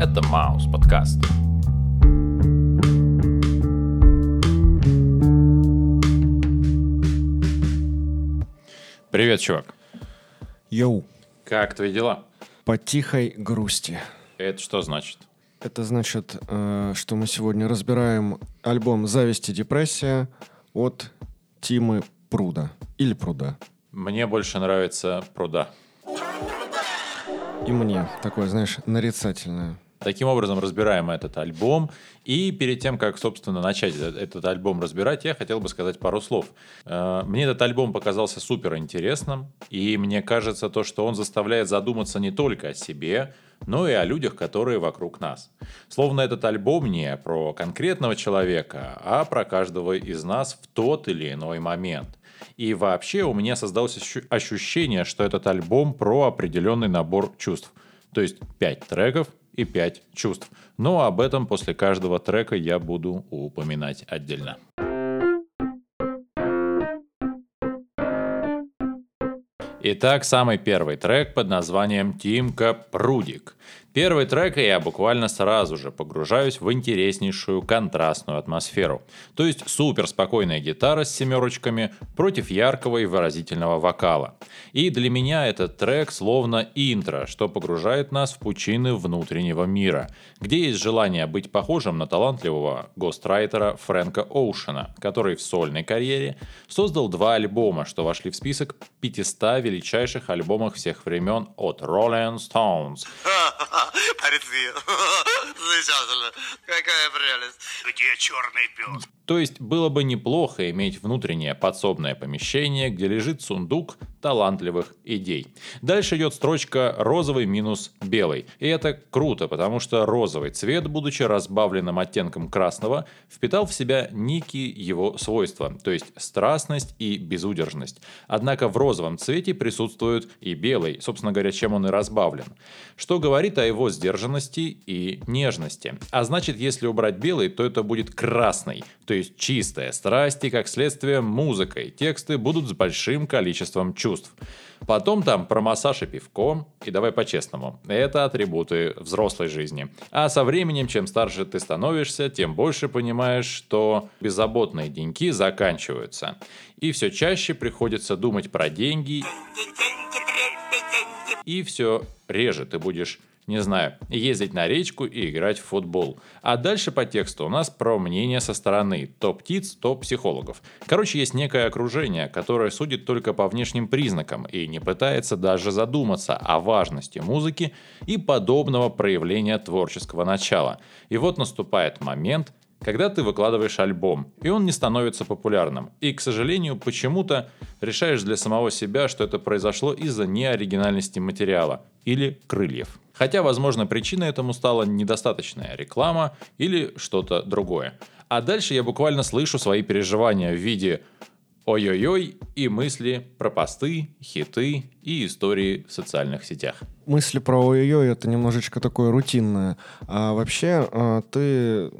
Это Маус подкаст. Привет, чувак. Йоу, Как твои дела? по тихой грусти. Это что значит? Это значит, э, что мы сегодня разбираем альбом «Зависть и депрессия» от Тимы Пруда. Или Пруда. Мне больше нравится пруда. И мне. Такое, знаешь, нарицательное. Таким образом, разбираем этот альбом. И перед тем, как, собственно, начать э- этот альбом разбирать, я хотел бы сказать пару слов. Э, Мне этот альбом показался супер интересным. И мне кажется, то, что он заставляет задуматься не только о себе, но и о людях, которые вокруг нас. Словно этот альбом не про конкретного человека, а про каждого из нас в тот или иной момент. И вообще у меня создалось ощу- ощущение, что этот альбом про определенный набор чувств. То есть 5 треков и 5 чувств. Но об этом после каждого трека я буду упоминать отдельно. Итак, самый первый трек под названием «Тимка Прудик». Первый трек, и я буквально сразу же погружаюсь в интереснейшую контрастную атмосферу. То есть супер спокойная гитара с семерочками против яркого и выразительного вокала. И для меня этот трек словно интро, что погружает нас в пучины внутреннего мира, где есть желание быть похожим на талантливого гострайтера Фрэнка Оушена, который в сольной карьере создал два альбома, что вошли в список 500 величайших альбомов всех времен от Rolling Stones. Парицвет. Замечательно. Какая прелесть. Где черный пес? То есть было бы неплохо иметь внутреннее подсобное помещение, где лежит сундук талантливых идей. Дальше идет строчка розовый минус белый. И это круто, потому что розовый цвет, будучи разбавленным оттенком красного, впитал в себя некие его свойства, то есть страстность и безудержность. Однако в розовом цвете присутствует и белый, собственно говоря, чем он и разбавлен. Что говорит о его сдержанности и нежности. А значит, если убрать белый, то это будет красный, то есть чистая страсть и, как следствие, музыкой. Тексты будут с большим количеством чувств. Потом там про массаж и пивко. И давай по-честному, это атрибуты взрослой жизни. А со временем, чем старше ты становишься, тем больше понимаешь, что беззаботные деньки заканчиваются. И все чаще приходится думать про деньги. И все реже ты будешь не знаю, ездить на речку и играть в футбол. А дальше по тексту у нас про мнение со стороны. Топ-тиц, топ-психологов. Короче, есть некое окружение, которое судит только по внешним признакам и не пытается даже задуматься о важности музыки и подобного проявления творческого начала. И вот наступает момент, когда ты выкладываешь альбом, и он не становится популярным. И, к сожалению, почему-то решаешь для самого себя, что это произошло из-за неоригинальности материала или крыльев. Хотя, возможно, причиной этому стала недостаточная реклама или что-то другое. А дальше я буквально слышу свои переживания в виде ой-ой-ой и мысли про посты, хиты и истории в социальных сетях. Мысли про ой-ой-ой это немножечко такое рутинное. А вообще, а, ты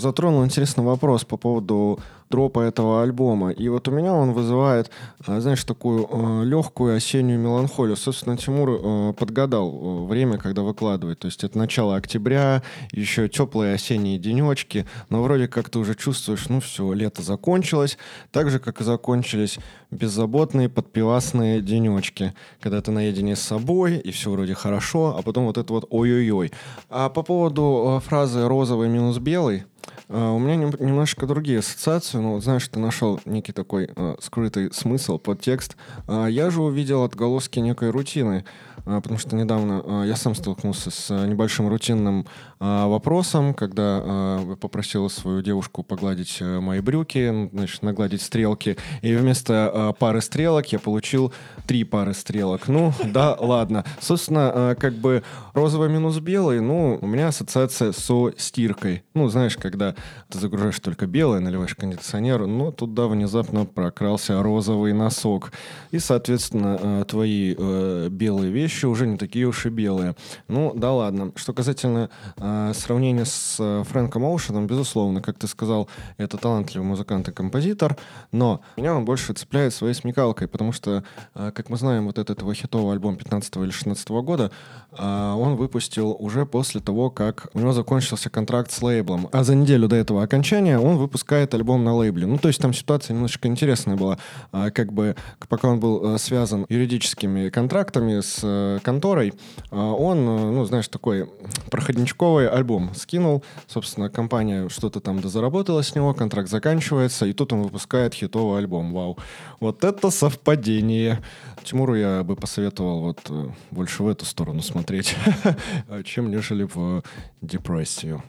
затронул интересный вопрос по поводу дропа этого альбома. И вот у меня он вызывает, а, знаешь, такую а, легкую осеннюю меланхолию. Собственно, Тимур подгадал время, когда выкладывает. То есть это начало октября, еще теплые осенние денечки. Но вроде как ты уже чувствуешь, ну все, лето закончилось. Так же, как и закончились беззаботные подпивасные денечки. Когда ты наедине с собой, и все вроде хорошо, а потом вот это вот ой-ой-ой. А по поводу э, фразы «розовый минус белый», у меня нем- немножко другие ассоциации. Вот знаешь, ты нашел некий такой э, скрытый смысл, подтекст. А я же увидел отголоски некой рутины, э, потому что недавно э, я сам столкнулся с э, небольшим рутинным э, вопросом, когда э, попросил свою девушку погладить э, мои брюки, значит, нагладить стрелки, и вместо э, пары стрелок я получил три пары стрелок. Ну, да, ладно. Собственно, э, как бы розовый минус белый, ну, у меня ассоциация со стиркой. Ну, знаешь, когда ты загружаешь только белое, наливаешь кондиционер, но туда внезапно прокрался розовый носок. И, соответственно, э, твои э, белые вещи уже не такие уж и белые. Ну, да ладно. Что касательно э, сравнения с Фрэнком Оушеном, безусловно, как ты сказал, это талантливый музыкант и композитор, но меня он больше цепляет своей смекалкой, потому что, как мы знаем, вот этот его хитовый альбом 15 или 16 года он выпустил уже после того, как у него закончился контракт с лейблом. А за неделю до этого окончания он выпускает альбом на лейбле. Ну, то есть там ситуация немножечко интересная была. А, как бы, пока он был а, связан юридическими контрактами с а, конторой, а, он, ну, знаешь, такой проходничковый альбом скинул. Собственно, компания что-то там дозаработала с него, контракт заканчивается, и тут он выпускает хитовый альбом. Вау. Вот это совпадение. Тимуру я бы посоветовал вот э, больше в эту сторону смотреть, чем нежели в депрессию.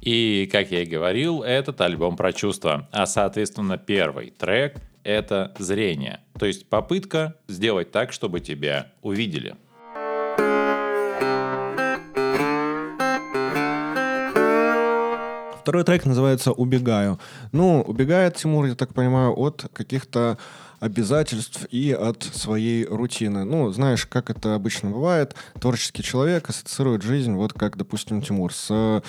И, как я и говорил, этот альбом про чувства. А, соответственно, первый трек — это зрение. То есть попытка сделать так, чтобы тебя увидели. Второй трек называется «Убегаю». Ну, убегает Тимур, я так понимаю, от каких-то обязательств и от своей рутины. Ну, знаешь, как это обычно бывает, творческий человек ассоциирует жизнь, вот как, допустим, Тимур, с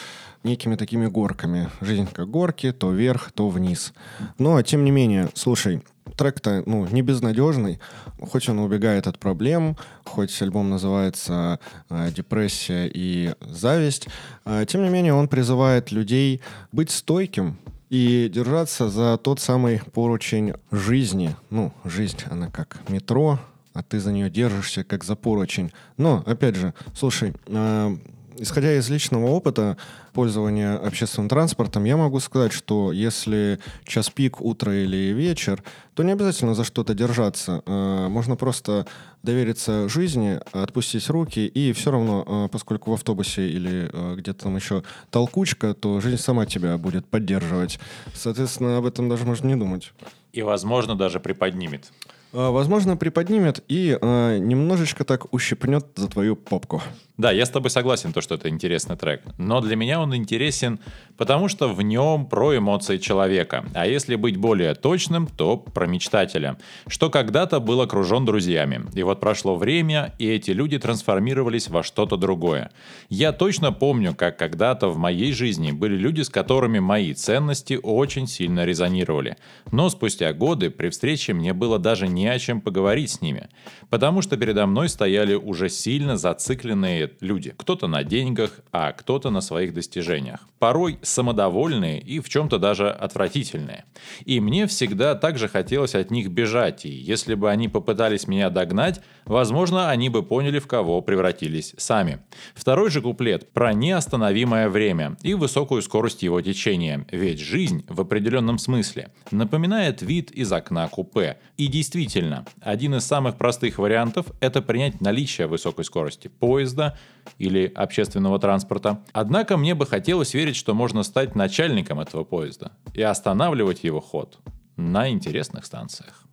некими такими горками. Жизнь как горки, то вверх, то вниз. Но, тем не менее, слушай, трек-то, ну, не безнадежный, хоть он убегает от проблем, хоть альбом называется э, «Депрессия и зависть», э, тем не менее он призывает людей быть стойким, и держаться за тот самый поручень жизни. Ну, жизнь, она как метро, а ты за нее держишься как за поручень. Но, опять же, слушай, э, исходя из личного опыта пользования общественным транспортом, я могу сказать, что если час пик, утро или вечер, то не обязательно за что-то держаться. Э, можно просто довериться жизни, отпустить руки, и все равно, э, поскольку в автобусе или э, где-то там еще толкучка, то жизнь сама тебя будет поддерживать. Соответственно, об этом даже можно не думать. И, возможно, даже приподнимет. Возможно, приподнимет и немножечко так ущипнет за твою попку. Да, я с тобой согласен, то, что это интересный трек. Но для меня он интересен, потому что в нем про эмоции человека. А если быть более точным, то про мечтателя. Что когда-то был окружен друзьями. И вот прошло время, и эти люди трансформировались во что-то другое. Я точно помню, как когда-то в моей жизни были люди, с которыми мои ценности очень сильно резонировали. Но спустя годы при встрече мне было даже не о чем поговорить с ними. Потому что передо мной стояли уже сильно зацикленные люди. Кто-то на деньгах, а кто-то на своих достижениях. Порой самодовольные и в чем-то даже отвратительные. И мне всегда также хотелось от них бежать, и если бы они попытались меня догнать, возможно, они бы поняли, в кого превратились сами. Второй же куплет про неостановимое время и высокую скорость его течения, ведь жизнь в определенном смысле напоминает вид из окна купе. И действительно, один из самых простых вариантов – это принять наличие высокой скорости поезда или общественного транспорта. Однако мне бы хотелось верить, что можно стать начальником этого поезда и останавливать его ход на интересных станциях.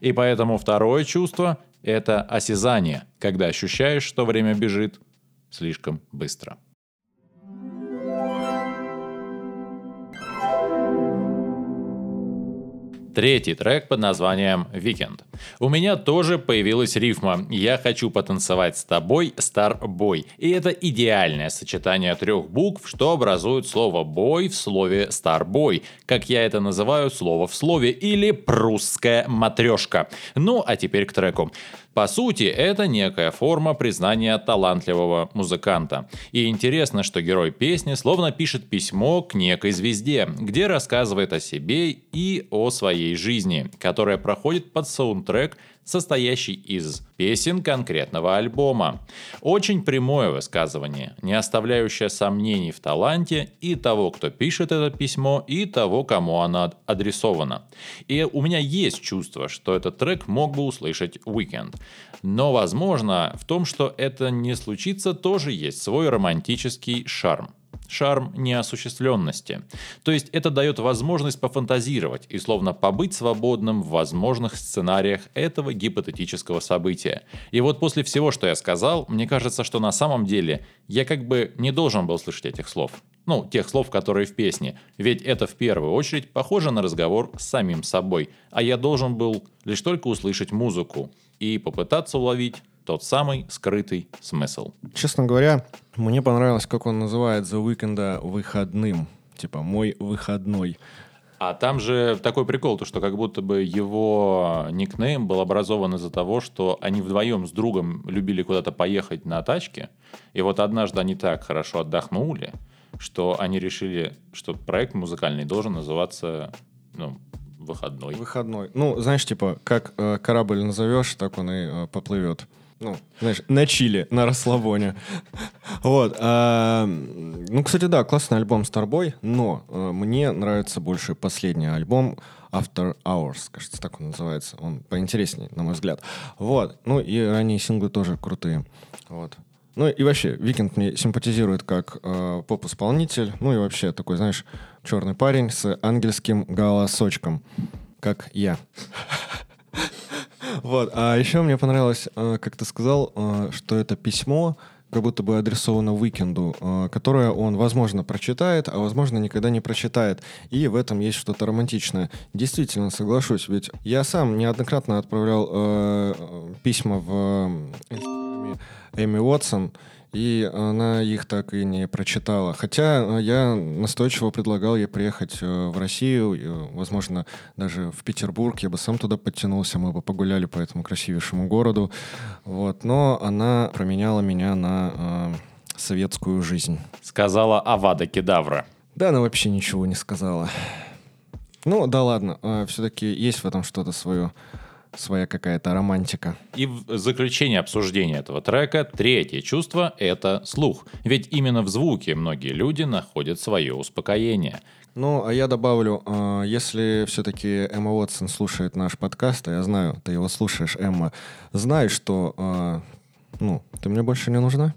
И поэтому второе чувство – это осязание, когда ощущаешь, что время бежит слишком быстро. Третий трек под названием «Weekend». У меня тоже появилась рифма «Я хочу потанцевать с тобой, Старбой». И это идеальное сочетание трех букв, что образует слово «бой» в слове «старбой», как я это называю слово в слове, или «прусская матрешка». Ну, а теперь к треку. По сути, это некая форма признания талантливого музыканта. И интересно, что герой песни словно пишет письмо к некой звезде, где рассказывает о себе и о своей жизни, которая проходит под саундтрек состоящий из песен конкретного альбома. Очень прямое высказывание, не оставляющее сомнений в таланте и того, кто пишет это письмо, и того, кому оно адресовано. И у меня есть чувство, что этот трек мог бы услышать Weekend. Но, возможно, в том, что это не случится, тоже есть свой романтический шарм шарм неосуществленности. То есть это дает возможность пофантазировать и словно побыть свободным в возможных сценариях этого гипотетического события. И вот после всего, что я сказал, мне кажется, что на самом деле я как бы не должен был слышать этих слов. Ну, тех слов, которые в песне. Ведь это в первую очередь похоже на разговор с самим собой. А я должен был лишь только услышать музыку и попытаться уловить тот самый скрытый смысл. Честно говоря, мне понравилось, как он называет The Weeknd выходным. Типа, мой выходной. А там же такой прикол, то что как будто бы его никнейм был образован из-за того, что они вдвоем с другом любили куда-то поехать на тачке, и вот однажды они так хорошо отдохнули, что они решили, что проект музыкальный должен называться ну, выходной. Выходной. Ну, знаешь, типа, как э, корабль назовешь, так он и э, поплывет. Ну, знаешь, на чилле, на расслабоне. Вот. а, ну, кстати, да, классный альбом Starboy, но э, мне нравится больше последний альбом After Hours, кажется, так он называется. Он поинтереснее, на мой взгляд. Вот. Ну, и ранние синглы тоже крутые. Вот. Ну и вообще, Weeknd мне симпатизирует как э, поп-исполнитель. Ну и вообще такой, знаешь, черный парень с ангельским голосочком, как я. Вот. А еще мне понравилось, э, как ты сказал, э, что это письмо как будто бы адресовано Уикенду, э, которое он, возможно, прочитает, а возможно, никогда не прочитает. И в этом есть что-то романтичное. Действительно, соглашусь, ведь я сам неоднократно отправлял э, письма в Эми Уотсон, и она их так и не прочитала. Хотя э, я настойчиво предлагал ей приехать э, в Россию, э, возможно, даже в Петербург. Я бы сам туда подтянулся, мы бы погуляли по этому красивейшему городу. Вот. Но она променяла меня на э, советскую жизнь. Сказала Авада Кедавра. Да, она вообще ничего не сказала. Ну, да ладно, э, все-таки есть в этом что-то свое своя какая-то романтика. И в заключение обсуждения этого трека третье чувство — это слух. Ведь именно в звуке многие люди находят свое успокоение. Ну, а я добавлю, э, если все-таки Эмма Уотсон слушает наш подкаст, а я знаю, ты его слушаешь, Эмма, знай, что, э, ну, ты мне больше не нужна.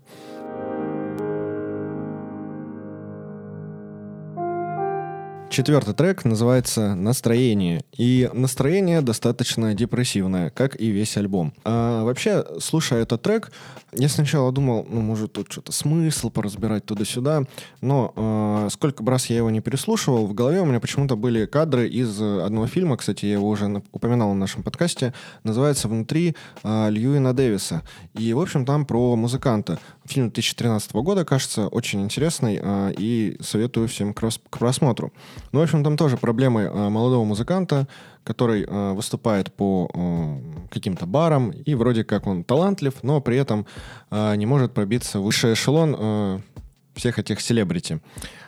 Четвертый трек называется «Настроение». И настроение достаточно депрессивное, как и весь альбом. А вообще, слушая этот трек, я сначала думал, ну, может, тут что-то смысл поразбирать туда-сюда. Но э, сколько раз я его не переслушивал, в голове у меня почему-то были кадры из одного фильма, кстати, я его уже упоминал в нашем подкасте, называется «Внутри» э, Льюина Дэвиса. И, в общем, там про музыканта. Фильм 2013 года, кажется, очень интересный, э, и советую всем к, к просмотру. Ну, в общем, там тоже проблемы э, молодого музыканта, который э, выступает по э, каким-то барам, и вроде как он талантлив, но при этом не может пробиться в высший эшелон всех этих селебрити.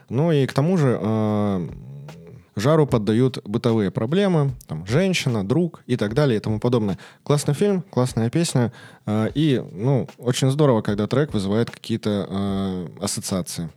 Ну и к тому же жару поддают бытовые проблемы, там, женщина, друг и так далее и тому подобное. Классный фильм, классная песня, э, и, ну, очень здорово, когда трек вызывает какие-то э, ассоциации.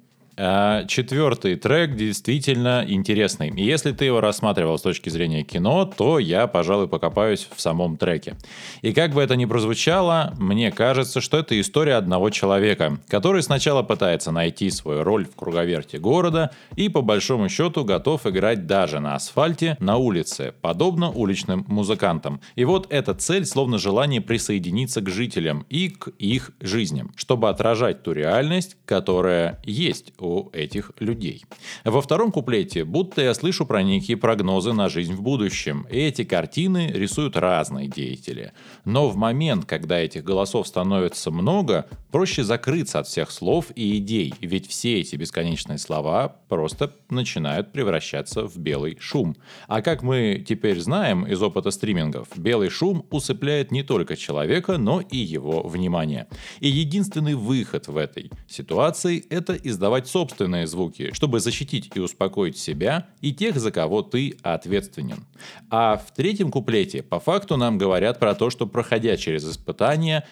А четвертый трек действительно интересный. И если ты его рассматривал с точки зрения кино, то я, пожалуй, покопаюсь в самом треке. И как бы это ни прозвучало, мне кажется, что это история одного человека, который сначала пытается найти свою роль в круговерте города и по большому счету готов играть даже на асфальте, на улице, подобно уличным музыкантам. И вот эта цель словно желание присоединиться к жителям и к их жизням, чтобы отражать ту реальность, которая есть у у этих людей. Во втором куплете будто я слышу про некие прогнозы на жизнь в будущем. И эти картины рисуют разные деятели. Но в момент, когда этих голосов становится много, проще закрыться от всех слов и идей, ведь все эти бесконечные слова просто начинают превращаться в белый шум. А как мы теперь знаем из опыта стримингов, белый шум усыпляет не только человека, но и его внимание. И единственный выход в этой ситуации – это издавать собственные звуки, чтобы защитить и успокоить себя и тех, за кого ты ответственен. А в третьем куплете по факту нам говорят про то, что проходя через испытания,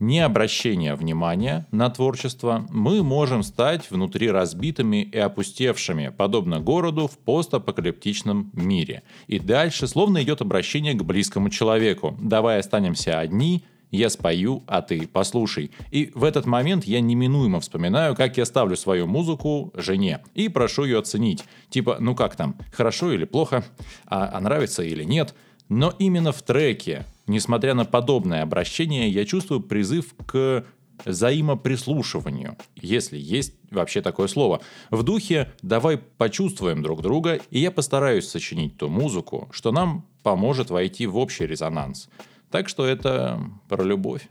не обращения внимания на творчество, мы можем стать внутри разбитыми и опустевшими, подобно городу в постапокалиптичном мире. И дальше словно идет обращение к близкому человеку. Давай останемся одни – я спою, а ты послушай. И в этот момент я неминуемо вспоминаю, как я ставлю свою музыку жене и прошу ее оценить. Типа, ну как там, хорошо или плохо, а, а нравится или нет. Но именно в треке, несмотря на подобное обращение, я чувствую призыв к взаимоприслушиванию, если есть вообще такое слово. В духе «давай почувствуем друг друга», и я постараюсь сочинить ту музыку, что нам поможет войти в общий резонанс. Так что это про любовь.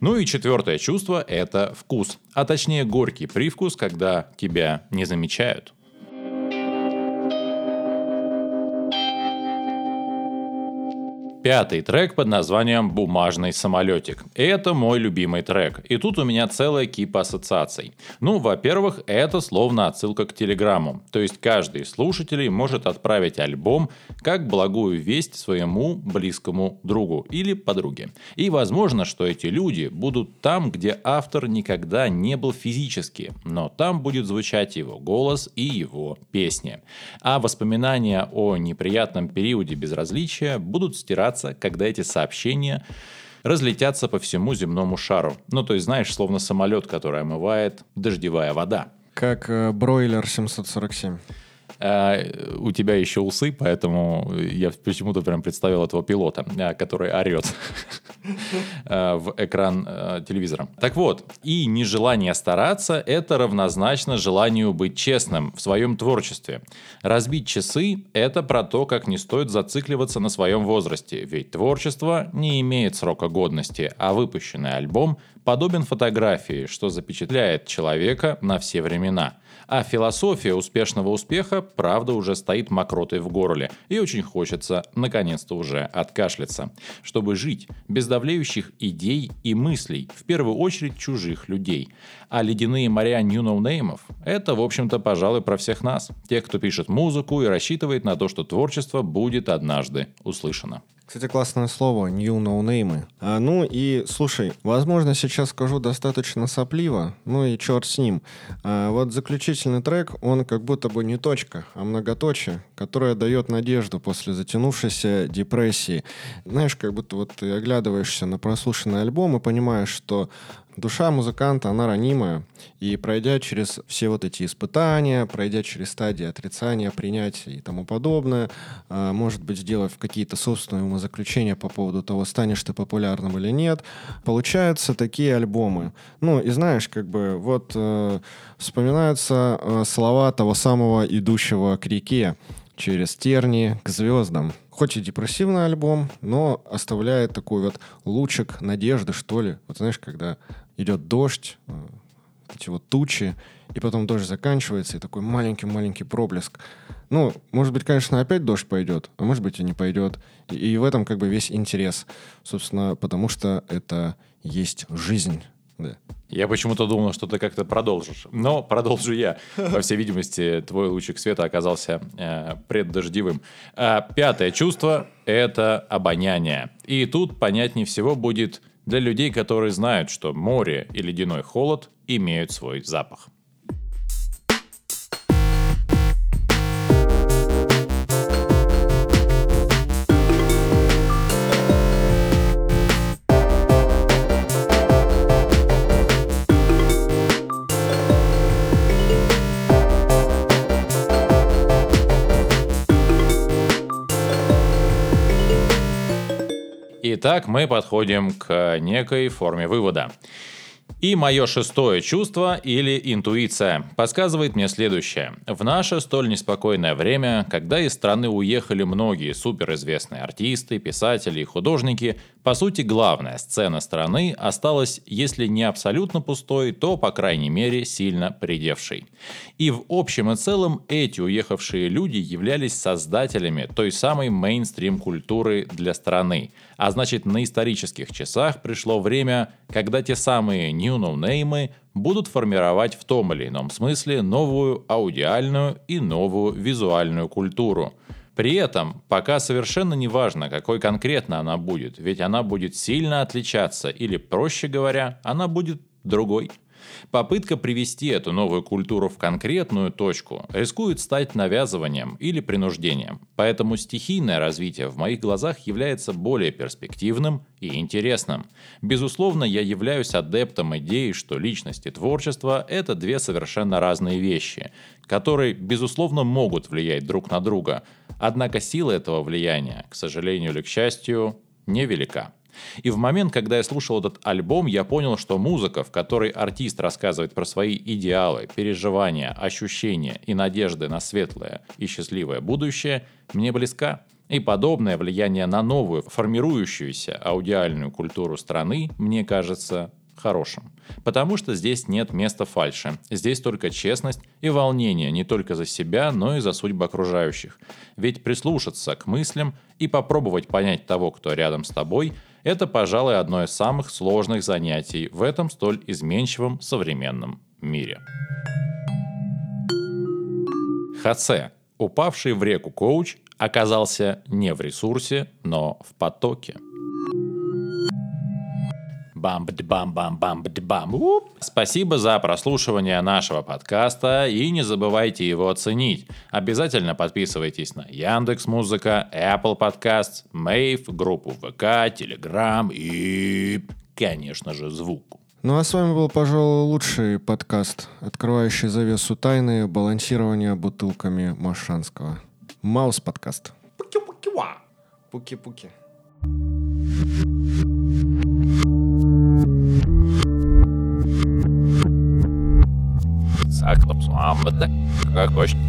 Ну и четвертое чувство – это вкус, а точнее горький привкус, когда тебя не замечают. Пятый трек под названием «Бумажный самолетик». Это мой любимый трек. И тут у меня целая кипа ассоциаций. Ну, во-первых, это словно отсылка к телеграмму. То есть каждый из слушателей может отправить альбом как благую весть своему близкому другу или подруге. И возможно, что эти люди будут там, где автор никогда не был физически, но там будет звучать его голос и его песни. А воспоминания о неприятном периоде безразличия будут стираться собираться, когда эти сообщения разлетятся по всему земному шару. Ну, то есть, знаешь, словно самолет, который омывает дождевая вода. Как э, бройлер 747. А, у тебя еще усы, поэтому я почему-то прям представил этого пилота, а, который орет а, в экран телевизора. Так вот, и нежелание стараться – это равнозначно желанию быть честным в своем творчестве. Разбить часы – это про то, как не стоит зацикливаться на своем возрасте, ведь творчество не имеет срока годности, а выпущенный альбом подобен фотографии, что запечатляет человека на все времена – а философия успешного успеха, правда, уже стоит мокротой в горле. И очень хочется, наконец-то уже, откашляться. Чтобы жить без давлеющих идей и мыслей, в первую очередь чужих людей. А ледяные моря New No это, в общем-то, пожалуй, про всех нас. Тех, кто пишет музыку и рассчитывает на то, что творчество будет однажды услышано. Кстати, классное слово «new no name». А, ну и, слушай, возможно, сейчас скажу достаточно сопливо, ну и черт с ним. А, вот заключительный трек, он как будто бы не точка, а многоточие, которое дает надежду после затянувшейся депрессии. Знаешь, как будто вот ты оглядываешься на прослушанный альбом и понимаешь, что душа музыканта, она ранимая. И пройдя через все вот эти испытания, пройдя через стадии отрицания, принятия и тому подобное, а, может быть, сделав какие-то собственные умозаключения по поводу того, станешь ты популярным или нет, получаются такие альбомы. Ну, и знаешь, как бы вот э, вспоминаются э, слова того самого «идущего к реке» через терни к звездам. Хоть и депрессивный альбом, но оставляет такой вот лучик надежды, что ли. Вот знаешь, когда идет дождь, э, эти вот тучи, и потом дождь заканчивается, и такой маленький-маленький проблеск. Ну, может быть, конечно, опять дождь пойдет, а может быть и не пойдет. И, и в этом как бы весь интерес, собственно, потому что это есть жизнь. Да. Я почему-то думал, что ты как-то продолжишь. Но продолжу я. По всей видимости, твой лучик света оказался э, преддождевым. А пятое чувство — это обоняние. И тут понятнее всего будет для людей, которые знают, что море и ледяной холод имеют свой запах. Итак, мы подходим к некой форме вывода. И мое шестое чувство или интуиция подсказывает мне следующее. В наше столь неспокойное время, когда из страны уехали многие суперизвестные артисты, писатели и художники, по сути главная сцена страны осталась, если не абсолютно пустой, то, по крайней мере, сильно придевшей. И в общем и целом эти уехавшие люди являлись создателями той самой мейнстрим-культуры для страны. А значит, на исторических часах пришло время, когда те самые new no будут формировать в том или ином смысле новую аудиальную и новую визуальную культуру. При этом пока совершенно не важно, какой конкретно она будет, ведь она будет сильно отличаться или, проще говоря, она будет другой. Попытка привести эту новую культуру в конкретную точку рискует стать навязыванием или принуждением, поэтому стихийное развитие в моих глазах является более перспективным и интересным. Безусловно, я являюсь адептом идеи, что личность и творчество – это две совершенно разные вещи, которые, безусловно, могут влиять друг на друга, однако сила этого влияния, к сожалению или к счастью, невелика. И в момент, когда я слушал этот альбом, я понял, что музыка, в которой артист рассказывает про свои идеалы, переживания, ощущения и надежды на светлое и счастливое будущее, мне близка. И подобное влияние на новую, формирующуюся аудиальную культуру страны, мне кажется, хорошим. Потому что здесь нет места фальши. Здесь только честность и волнение не только за себя, но и за судьбы окружающих. Ведь прислушаться к мыслям и попробовать понять того, кто рядом с тобой, это, пожалуй, одно из самых сложных занятий в этом столь изменчивом современном мире. Хаце, упавший в реку коуч, оказался не в ресурсе, но в потоке – бам бам бам бам бам Спасибо за прослушивание нашего подкаста и не забывайте его оценить. Обязательно подписывайтесь на Яндекс Музыка, Apple Podcasts, Мэйв, группу ВК, Telegram и, конечно же, звук. Ну а с вами был, пожалуй, лучший подкаст, открывающий завесу тайны балансирования бутылками Машанского. Маус подкаст. Пуки-пуки-ва. Пуки-пуки. Saklapsvām, bet ne, kā koši.